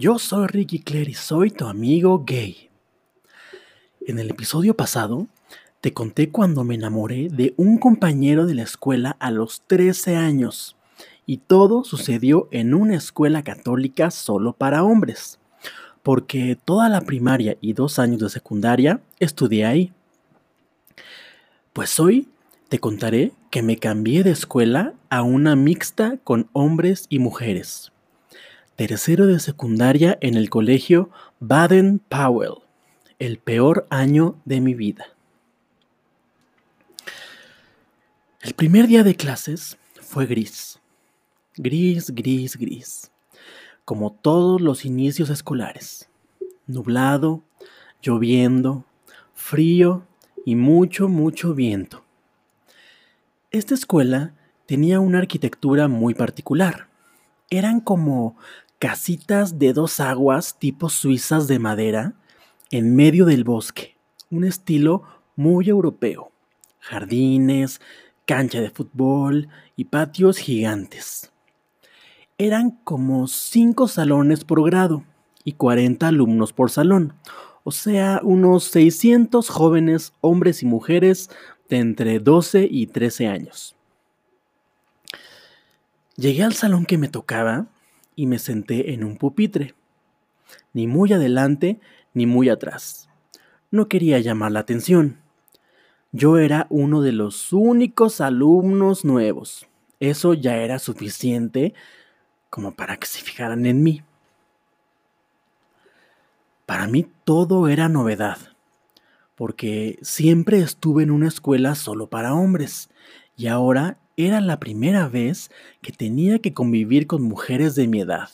Yo soy Ricky Claire y soy tu amigo gay. En el episodio pasado te conté cuando me enamoré de un compañero de la escuela a los 13 años y todo sucedió en una escuela católica solo para hombres, porque toda la primaria y dos años de secundaria estudié ahí. Pues hoy te contaré que me cambié de escuela a una mixta con hombres y mujeres. Tercero de secundaria en el colegio Baden Powell, el peor año de mi vida. El primer día de clases fue gris. Gris, gris, gris. Como todos los inicios escolares. Nublado, lloviendo, frío y mucho, mucho viento. Esta escuela tenía una arquitectura muy particular. Eran como casitas de dos aguas tipo suizas de madera en medio del bosque, un estilo muy europeo. Jardines, cancha de fútbol y patios gigantes. Eran como cinco salones por grado y 40 alumnos por salón, o sea, unos 600 jóvenes hombres y mujeres de entre 12 y 13 años. Llegué al salón que me tocaba y me senté en un pupitre, ni muy adelante ni muy atrás. No quería llamar la atención. Yo era uno de los únicos alumnos nuevos. Eso ya era suficiente como para que se fijaran en mí. Para mí todo era novedad porque siempre estuve en una escuela solo para hombres y ahora era la primera vez que tenía que convivir con mujeres de mi edad.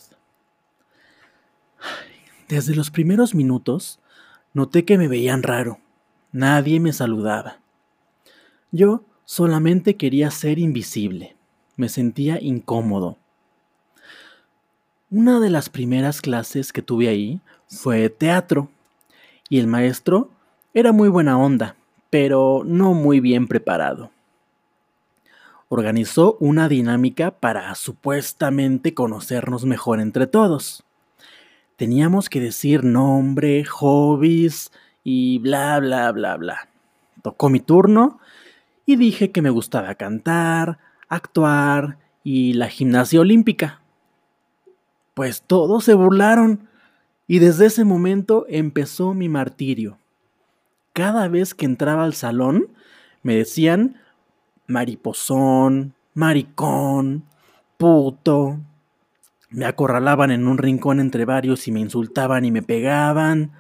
Desde los primeros minutos noté que me veían raro. Nadie me saludaba. Yo solamente quería ser invisible. Me sentía incómodo. Una de las primeras clases que tuve ahí fue teatro y el maestro era muy buena onda, pero no muy bien preparado. Organizó una dinámica para supuestamente conocernos mejor entre todos. Teníamos que decir nombre, hobbies y bla, bla, bla, bla. Tocó mi turno y dije que me gustaba cantar, actuar y la gimnasia olímpica. Pues todos se burlaron y desde ese momento empezó mi martirio cada vez que entraba al salón me decían mariposón, maricón, puto. Me acorralaban en un rincón entre varios y me insultaban y me pegaban.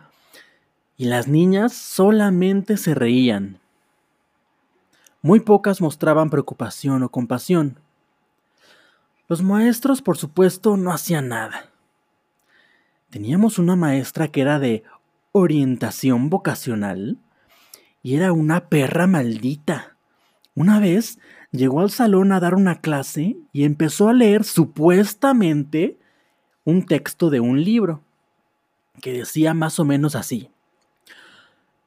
Y las niñas solamente se reían. Muy pocas mostraban preocupación o compasión. Los maestros, por supuesto, no hacían nada. Teníamos una maestra que era de orientación vocacional y era una perra maldita. Una vez llegó al salón a dar una clase y empezó a leer supuestamente un texto de un libro que decía más o menos así.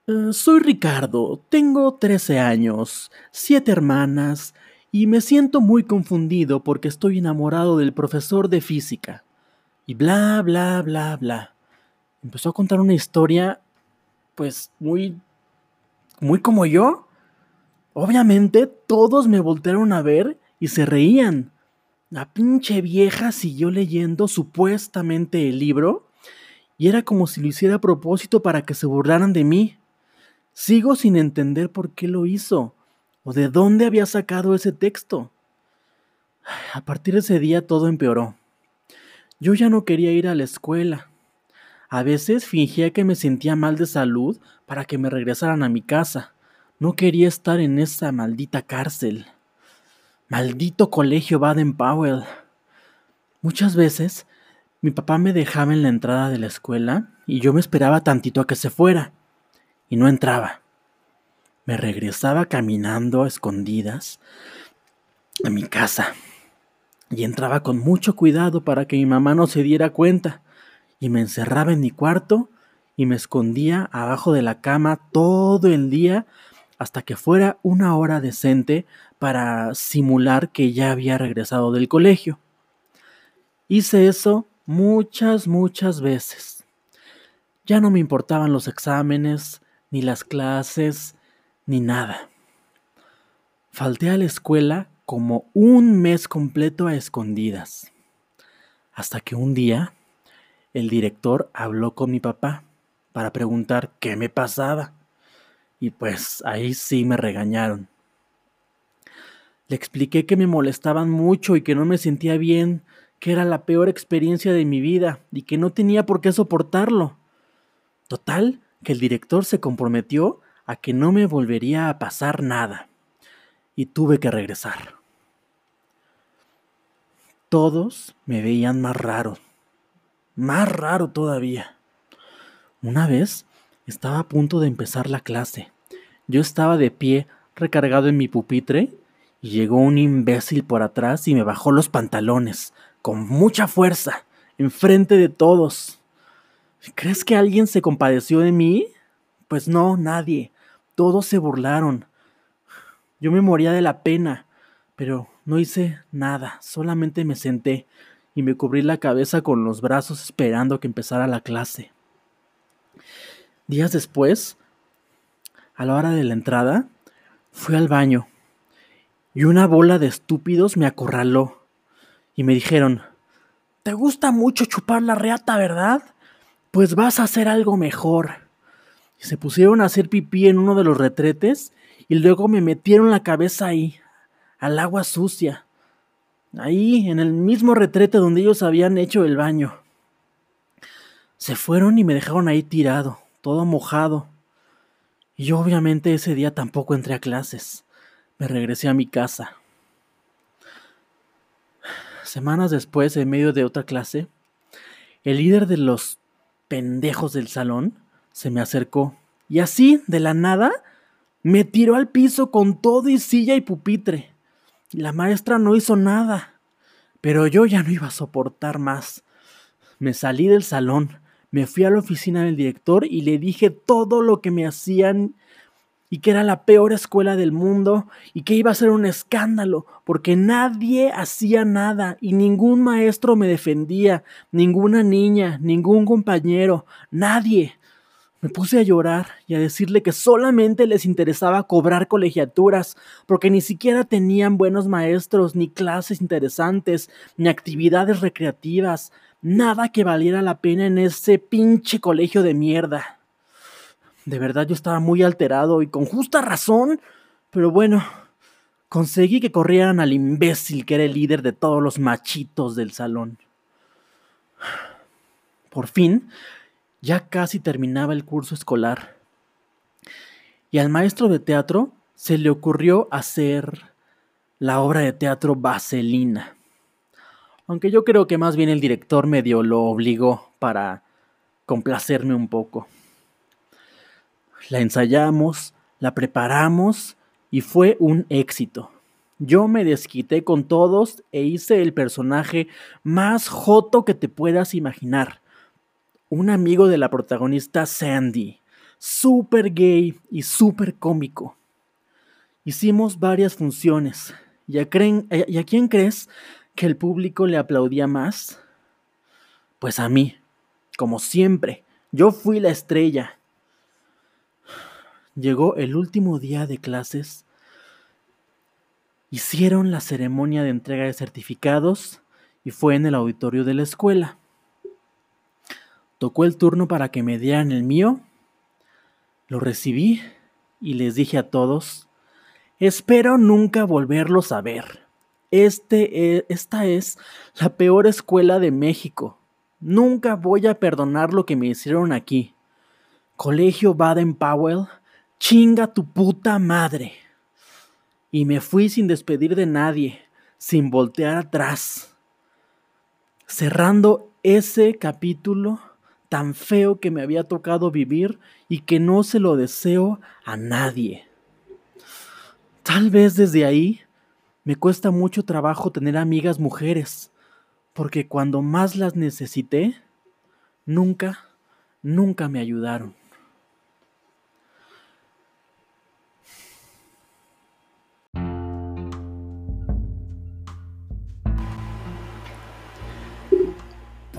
Eh, soy Ricardo, tengo 13 años, siete hermanas y me siento muy confundido porque estoy enamorado del profesor de física. Y bla, bla, bla, bla. Empezó a contar una historia pues muy muy como yo. Obviamente todos me voltearon a ver y se reían. La pinche vieja siguió leyendo supuestamente el libro y era como si lo hiciera a propósito para que se burlaran de mí. Sigo sin entender por qué lo hizo o de dónde había sacado ese texto. A partir de ese día todo empeoró. Yo ya no quería ir a la escuela. A veces fingía que me sentía mal de salud para que me regresaran a mi casa. No quería estar en esa maldita cárcel. Maldito colegio Baden Powell. Muchas veces mi papá me dejaba en la entrada de la escuela y yo me esperaba tantito a que se fuera. Y no entraba. Me regresaba caminando a escondidas a mi casa. Y entraba con mucho cuidado para que mi mamá no se diera cuenta y me encerraba en mi cuarto y me escondía abajo de la cama todo el día hasta que fuera una hora decente para simular que ya había regresado del colegio. Hice eso muchas, muchas veces. Ya no me importaban los exámenes, ni las clases, ni nada. Falté a la escuela como un mes completo a escondidas. Hasta que un día el director habló con mi papá para preguntar qué me pasaba. Y pues ahí sí me regañaron. Le expliqué que me molestaban mucho y que no me sentía bien, que era la peor experiencia de mi vida y que no tenía por qué soportarlo. Total, que el director se comprometió a que no me volvería a pasar nada. Y tuve que regresar. Todos me veían más raro, más raro todavía. Una vez estaba a punto de empezar la clase. Yo estaba de pie, recargado en mi pupitre, y llegó un imbécil por atrás y me bajó los pantalones, con mucha fuerza, enfrente de todos. ¿Crees que alguien se compadeció de mí? Pues no, nadie. Todos se burlaron. Yo me moría de la pena, pero no hice nada, solamente me senté y me cubrí la cabeza con los brazos esperando que empezara la clase. Días después, a la hora de la entrada, fui al baño y una bola de estúpidos me acorraló y me dijeron, ¿te gusta mucho chupar la reata, verdad? Pues vas a hacer algo mejor. Y se pusieron a hacer pipí en uno de los retretes y luego me metieron la cabeza ahí, al agua sucia, ahí en el mismo retrete donde ellos habían hecho el baño. Se fueron y me dejaron ahí tirado, todo mojado. Y yo obviamente ese día tampoco entré a clases. Me regresé a mi casa. Semanas después, en medio de otra clase, el líder de los pendejos del salón se me acercó y así, de la nada, me tiró al piso con todo y silla y pupitre. La maestra no hizo nada, pero yo ya no iba a soportar más. Me salí del salón, me fui a la oficina del director y le dije todo lo que me hacían y que era la peor escuela del mundo y que iba a ser un escándalo porque nadie hacía nada y ningún maestro me defendía, ninguna niña, ningún compañero, nadie. Me puse a llorar y a decirle que solamente les interesaba cobrar colegiaturas, porque ni siquiera tenían buenos maestros, ni clases interesantes, ni actividades recreativas, nada que valiera la pena en ese pinche colegio de mierda. De verdad yo estaba muy alterado y con justa razón, pero bueno, conseguí que corrieran al imbécil que era el líder de todos los machitos del salón. Por fin, ya casi terminaba el curso escolar. Y al maestro de teatro se le ocurrió hacer la obra de teatro Vaselina. Aunque yo creo que más bien el director medio lo obligó para complacerme un poco. La ensayamos, la preparamos y fue un éxito. Yo me desquité con todos e hice el personaje más joto que te puedas imaginar. Un amigo de la protagonista Sandy, súper gay y súper cómico. Hicimos varias funciones. ¿Y a, creen, ¿Y a quién crees que el público le aplaudía más? Pues a mí, como siempre. Yo fui la estrella. Llegó el último día de clases. Hicieron la ceremonia de entrega de certificados y fue en el auditorio de la escuela. Tocó el turno para que me dieran el mío. Lo recibí y les dije a todos, espero nunca volverlos a ver. Este e, esta es la peor escuela de México. Nunca voy a perdonar lo que me hicieron aquí. Colegio Baden Powell chinga tu puta madre. Y me fui sin despedir de nadie, sin voltear atrás. Cerrando ese capítulo tan feo que me había tocado vivir y que no se lo deseo a nadie. Tal vez desde ahí me cuesta mucho trabajo tener amigas mujeres, porque cuando más las necesité, nunca, nunca me ayudaron.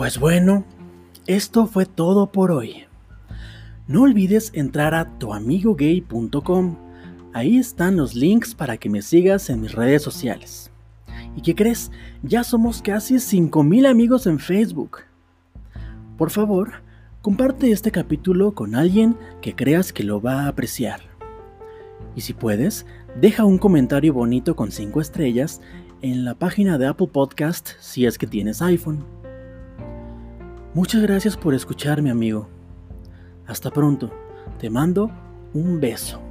Pues bueno, esto fue todo por hoy. No olvides entrar a tuamigogay.com. Ahí están los links para que me sigas en mis redes sociales. ¿Y qué crees? Ya somos casi 5.000 amigos en Facebook. Por favor, comparte este capítulo con alguien que creas que lo va a apreciar. Y si puedes, deja un comentario bonito con 5 estrellas en la página de Apple Podcast si es que tienes iPhone. Muchas gracias por escucharme amigo. Hasta pronto. Te mando un beso.